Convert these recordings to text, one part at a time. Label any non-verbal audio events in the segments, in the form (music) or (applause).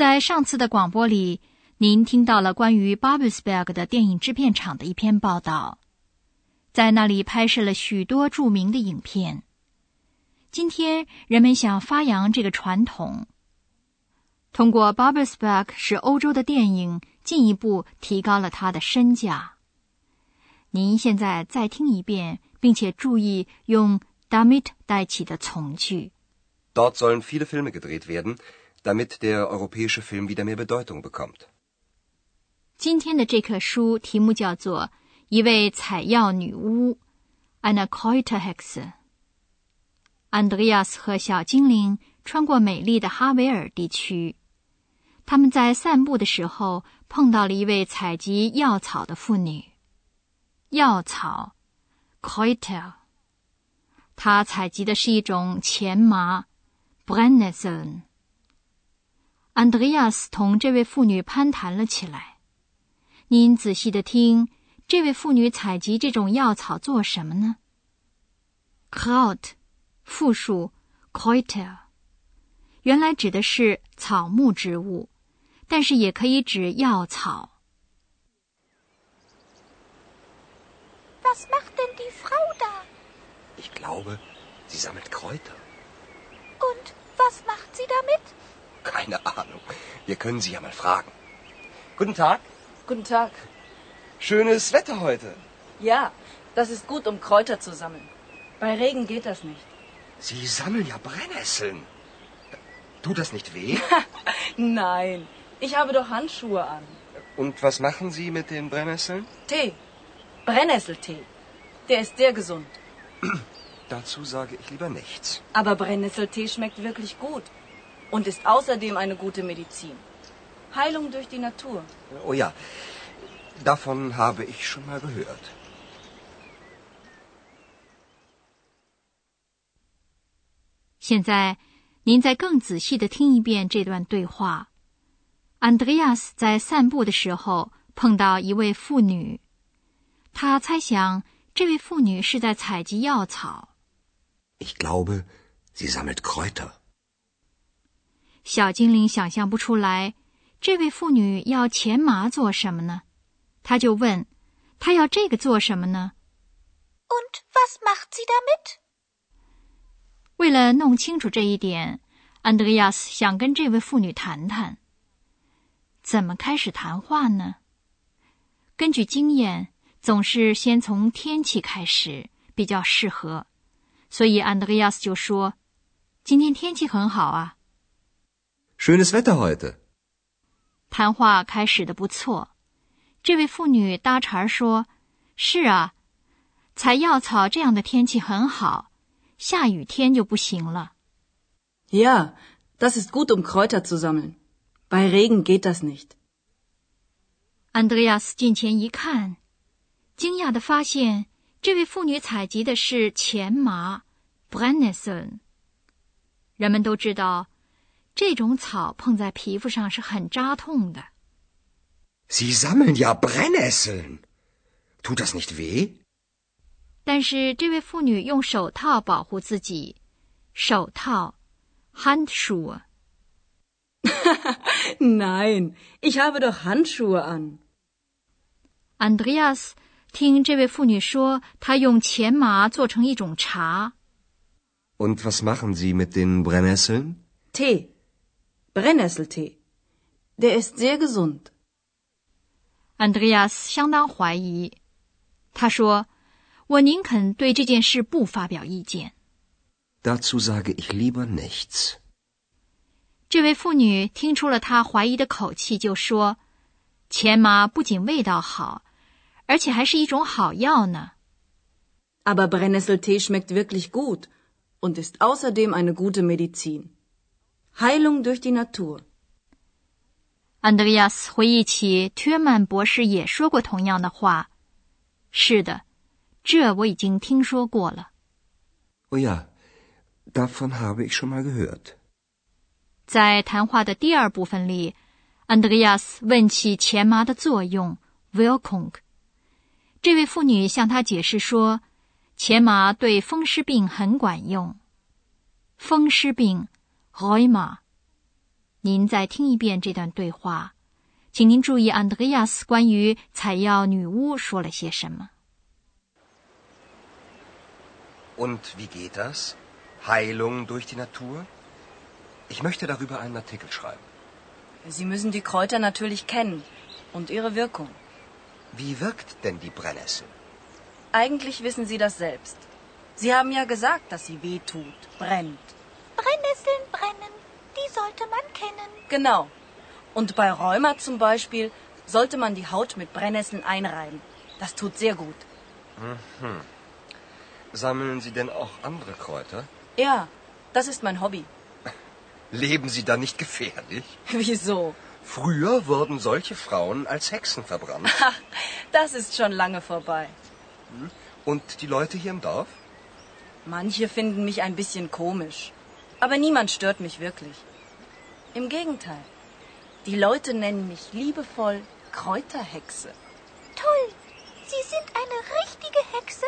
在上次的广播里，您听到了关于 Babelsberg 的电影制片厂的一篇报道，在那里拍摄了许多著名的影片。今天人们想发扬这个传统，通过 Babelsberg 使欧洲的电影进一步提高了它的身价。您现在再听一遍。并且注意用 damit 代起的从句。damit der europäische Film wieder mehr Bedeutung bekommt. 今天的这课书题目叫做《一位采药女巫》（Eine Kräuterhexe）。安德烈亚斯和小精灵穿过美丽的哈维尔地区，他们在散步的时候碰到了一位采集药草的妇女。药草。Kräuter，他采集的是一种前麻 （Brennesseln）。 安德烈亚斯同这位妇女攀谈了起来。您仔细的听，这位妇女采集这种药草做什么呢？Kraut，复数 Kräuter，原来指的是草木植物，但是也可以指药草。Was macht denn die Frau da? Ich glaube, sie sammelt Kräuter. Und was macht sie damit? Keine Ahnung. Wir können sie ja mal fragen. Guten Tag. Guten Tag. Schönes Wetter heute. Ja, das ist gut, um Kräuter zu sammeln. Bei Regen geht das nicht. Sie sammeln ja Brennnesseln. Tut das nicht weh? (laughs) Nein, ich habe doch Handschuhe an. Und was machen Sie mit den Brennnesseln? Tee. Brennnesseltee. Der ist sehr gesund. (clears throat) Dazu sage ich lieber nichts. Aber Brennnesseltee schmeckt wirklich gut und ist außerdem eine gute Medizin. Heilung durch die Natur. Oh ja, davon habe ich schon mal gehört. 现在，您再更仔细的听一遍这段对话。安德烈亚斯在散步的时候碰到一位妇女。他猜想，这位妇女是在采集药草。Ich glaube, sie sammelt Kräuter。小精灵想象不出来，这位妇女要钱麻做什么呢？他就问：“她要这个做什么呢？”Und was macht sie damit？为了弄清楚这一点，安德烈亚斯想跟这位妇女谈谈。怎么开始谈话呢？根据经验。总是先从天气开始比较适合，所以安德烈亚斯就说：“今天天气很好啊。” Schönes Wetter heute。谈话开始的不错。这位妇女搭茬说：“是啊，采药草这样的天气很好，下雨天就不行了。” Ja, das ist gut, um Kräuter zu sammeln. Bei Regen geht das nicht. 安德烈亚斯近前一看。惊讶的发现，这位妇女采集的是前麻 （Brennesseln）。人们都知道，这种草碰在皮肤上是很扎痛的。Sie sammeln ja Brennesseln. Tut das nicht weh? 但是这位妇女用手套保护自己，手套 （Handschuhe）。Nein, ich habe doch Handschuhe an. Andreas 听这位妇女说，她用钱麻做成一种茶。Und was machen Sie mit den Brennnesseln? Tee, Brennnesseltee. Der ist sehr gesund. Andreas 相当怀疑，他说：“我宁肯对这件事不发表意见。” Dazu sage ich lieber nichts. 这位妇女听出了他怀疑的口气，就说：“钱麻不仅味道好。”而且还是一种好药呢。Aber Brennnesseltee schmeckt wirklich gut und ist außerdem eine gute Medizin. Heilung durch die Natur. 安德烈亚斯回忆起ทื曼博士也说过同样的话。是的，这我已经听说过了。Oh ja, davon habe ich schon mal gehört. 在谈话的第二部分里，安德烈亚斯问起前麻的作用 Wilkung，。这位妇女向他解释说，前麻对风湿病很管用。风湿病 （Rheuma）。您再听一遍这段对话，请您注意安德烈亚斯关于采药女巫说了些什么。Und wie geht das? Heilung durch die Natur? Ich möchte darüber einen Artikel schreiben. Sie müssen die Kräuter natürlich kennen und ihre Wirkung. Wie wirkt denn die Brennnessel? Eigentlich wissen Sie das selbst. Sie haben ja gesagt, dass sie weh tut, brennt. Brennnesseln brennen, die sollte man kennen. Genau. Und bei Rheuma zum Beispiel sollte man die Haut mit Brennnesseln einreiben. Das tut sehr gut. Mhm. Sammeln Sie denn auch andere Kräuter? Ja, das ist mein Hobby. (laughs) Leben Sie da nicht gefährlich? (laughs) Wieso? Früher wurden solche Frauen als Hexen verbrannt. (laughs) Ach, das ist schon lange vorbei. Und die Leute hier im Dorf? Manche finden mich ein bisschen komisch. Aber niemand stört mich wirklich. Im Gegenteil. Die Leute nennen mich liebevoll Kräuterhexe. Toll. Sie sind eine richtige Hexe?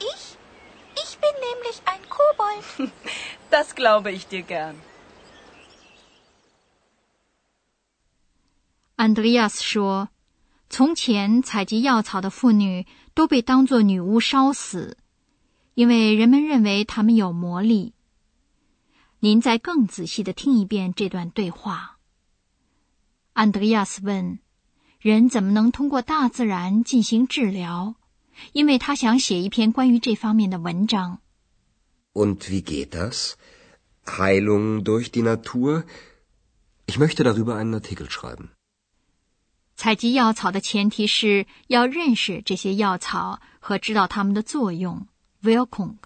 Ich? Ich bin nämlich ein Kobold. (laughs) Das glaube ich dir gern. 安德烈亚斯说：“从前采集药草的妇女都被当作女巫烧死，因为人们认为她们有魔力。” 您再更仔细的听一遍这段对话。安德烈亚斯问：“人怎么能通过大自然进行治疗？”因为他想写一篇关于这方面的文章。Und wie geht das? Heilung durch die Natur? Ich möchte darüber einen Artikel schreiben. 采集药草的前提是要认识这些药草和知道它们的作用。Wirkung.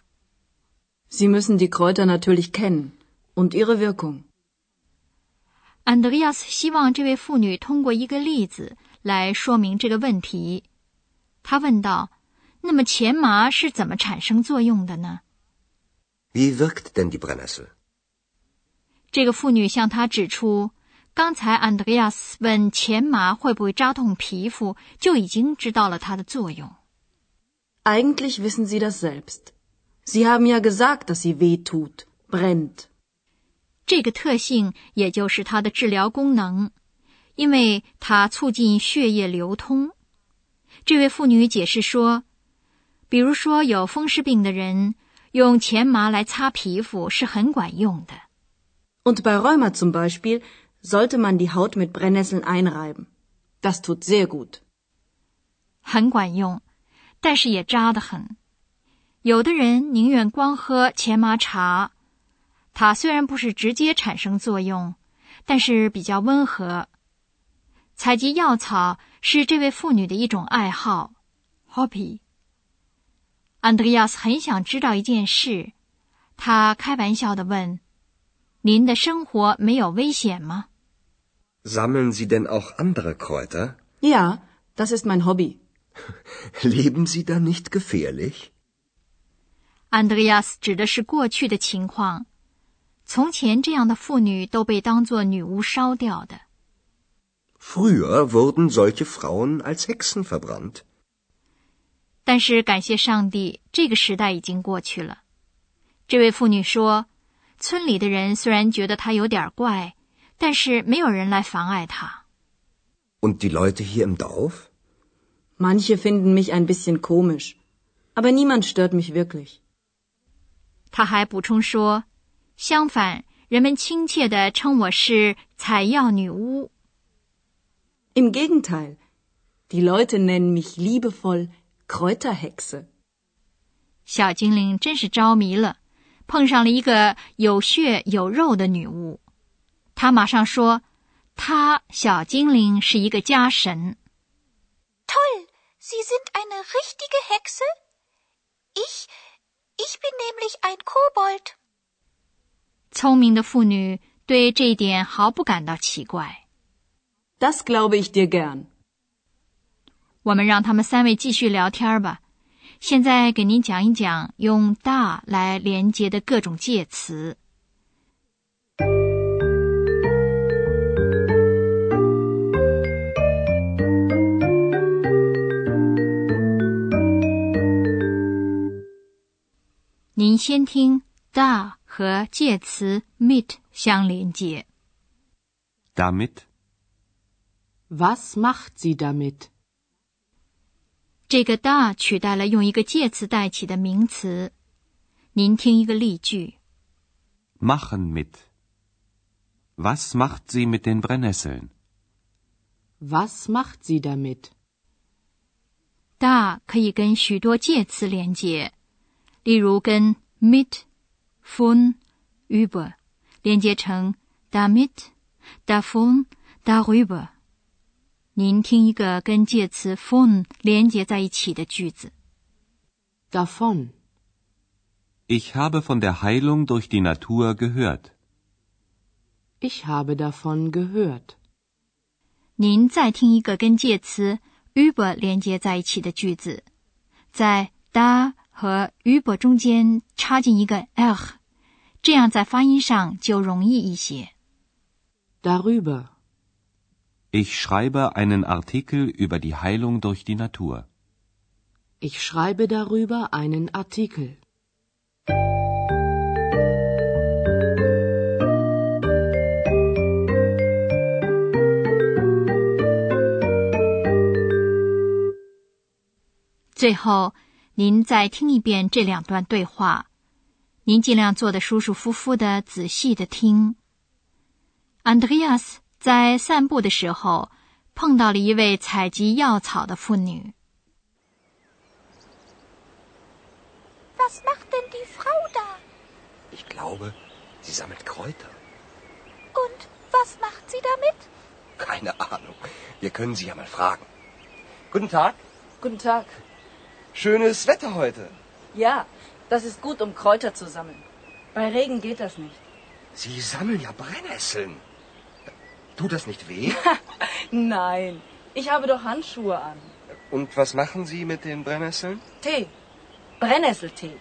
Sie müssen die Kräuter natürlich kennen und ihre Wirkung. 安德烈亚斯希望这位妇女通过一个例子来说明这个问题。他问道。那么钱麻是怎么产生作用的呢？Wie wirkt denn die Brennnessel？这个妇女向他指出，刚才安德烈亚斯问钱麻会不会扎痛皮肤，就已经知道了它的作用。Eigentlich wissen Sie das selbst. Sie haben ja gesagt, dass sie weh tut, brennt. 这个特性也就是它的治疗功能，因为它促进血液流通。这位妇女解释说。比如说，有风湿病的人用钱麻来擦皮肤是很管用的。Und bei Rheuma zum Beispiel sollte man die Haut mit Brennnesseln einreiben. Das tut sehr gut. 很管用，但是也扎得很。有的人宁愿光喝前麻茶，它虽然不是直接产生作用，但是比较温和。采集药草是这位妇女的一种爱好，hobby。安德烈亚斯很想知道一件事，他开玩笑的问：“您的生活没有危险吗？”Sammeln Sie denn auch andere Kräuter? Ja, das ist mein Hobby. Leben Sie da nicht gefährlich? 安德烈亚斯指的是过去的情况，从前这样的妇女都被当作女巫烧掉的。Früher wurden solche Frauen als Hexen verbrannt. 但是感谢上帝，这个时代已经过去了。这位妇女说：“村里的人虽然觉得她有点怪，但是没有人来妨碍她。” Und die Leute hier im Dorf? Manche finden mich ein bisschen komisch, aber niemand stört mich wirklich. 他还补充说：“相反，人们亲切地称我是采药女巫。” Im Gegenteil, die Leute nennen mich liebevoll. Kräuterhexe，小精灵真是着迷了，碰上了一个有血有肉的女巫。他马上说：“她小精灵是一个家神。” Toll, Sie sind eine richtige Hexe. Ich, ich bin nämlich ein Kobold. 聪明的妇女对这一点毫不感到奇怪。Das glaube ich dir gern。我们让他们三位继续聊天吧。现在给您讲一讲用 da 来连接的各种介词。您先听 da 和介词 mit 相连接。Damit. Was macht sie damit? 这个 da 取代了用一个介词代起的名词。您听一个例句 Machen mit. Was macht sie mit den Brennnesseln? Was macht sie damit?：da 可以跟许多介词连接，例如跟 mit、von、über 连接成 damit、davon、darüber。您听一个跟介词 von 连接在一起的句子。Davon. Ich habe von der Heilung durch die Natur gehört. Ich habe davon gehört. 您再听一个跟介词 über 连接在一起的句子，在 da 和 über 中间插进一个 er，这样在发音上就容易一些。Darüber. Ich schreibe einen Artikel über die Heilung durch die Natur. Ich schreibe darüber einen Artikel. 最后，您再听一遍这两段对话，您尽量坐得舒舒服服的，仔细的听。Andreas 在散步的时候碰到了一位采集药草的妇女。Was macht denn die Frau da? Ich glaube, sie sammelt Kräuter. Und was macht sie damit? Keine Ahnung. Wir können sie ja mal fragen. Guten Tag. Guten Tag. Schönes Wetter heute. Ja, das ist gut, um Kräuter zu sammeln. Bei Regen geht das nicht. Sie sammeln ja Brennnesseln. Tut das nicht weh? (laughs) Nein, ich habe doch Handschuhe an. Und was machen Sie mit den Brennnesseln? Tee. Brennnesseltee.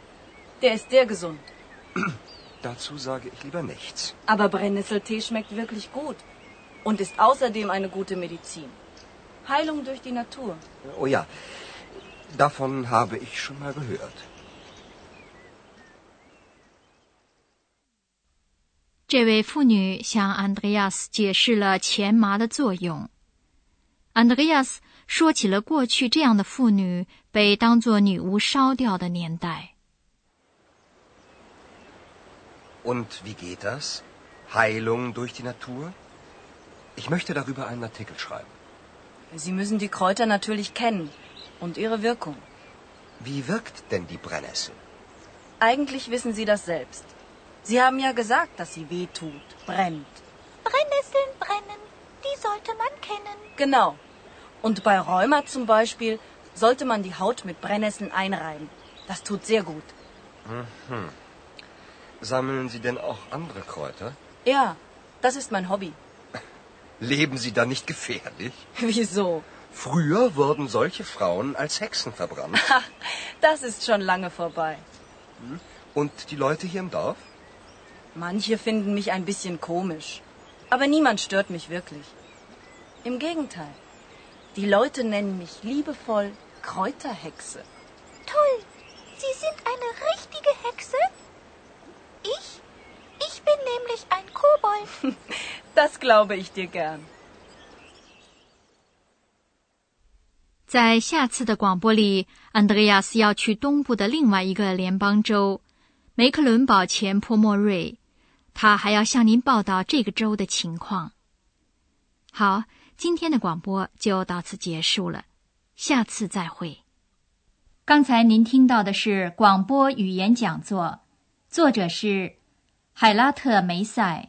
Der ist sehr gesund. (clears throat) Dazu sage ich lieber nichts. Aber Brennnesseltee schmeckt wirklich gut. Und ist außerdem eine gute Medizin. Heilung durch die Natur. Oh ja, davon habe ich schon mal gehört. 这位妇女向安德烈亚斯解释了钱麻的作用。安德烈亚斯说起了过去这样的妇女被当作女巫烧掉的年代。Und wie geht das? Heilung durch die Natur? Ich möchte darüber einen Artikel schreiben. Sie müssen die Kräuter natürlich kennen und ihre Wirkung. Wie wirkt denn die Brennnessel? Eigentlich wissen Sie das selbst. Sie haben ja gesagt, dass sie weh tut, brennt. Brennnesseln brennen, die sollte man kennen. Genau. Und bei Rheuma zum Beispiel sollte man die Haut mit Brennnesseln einreiben. Das tut sehr gut. Sammeln Sie denn auch andere Kräuter? Ja, das ist mein Hobby. (laughs) Leben Sie da nicht gefährlich? (laughs) Wieso? Früher wurden solche Frauen als Hexen verbrannt. Ach, (laughs) das ist schon lange vorbei. Und die Leute hier im Dorf? Manche finden mich ein bisschen komisch. Aber niemand stört mich wirklich. Im Gegenteil. Die Leute nennen mich liebevoll Kräuterhexe. Toll. Sie sind eine richtige Hexe? Ich? Ich bin nämlich ein Kobold. (laughs) Das glaube ich dir gern. 在下次的广播里，安德烈亚斯要去东部的另外一个联邦州——梅克伦堡前坡莫瑞， 他还要向您报道这个州的情况。好，今天的广播就到此结束了，下次再会。刚才您听到的是广播语言讲座，作者是海拉特梅塞，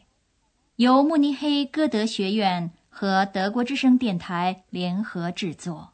由慕尼黑歌德学院和德国之声电台联合制作。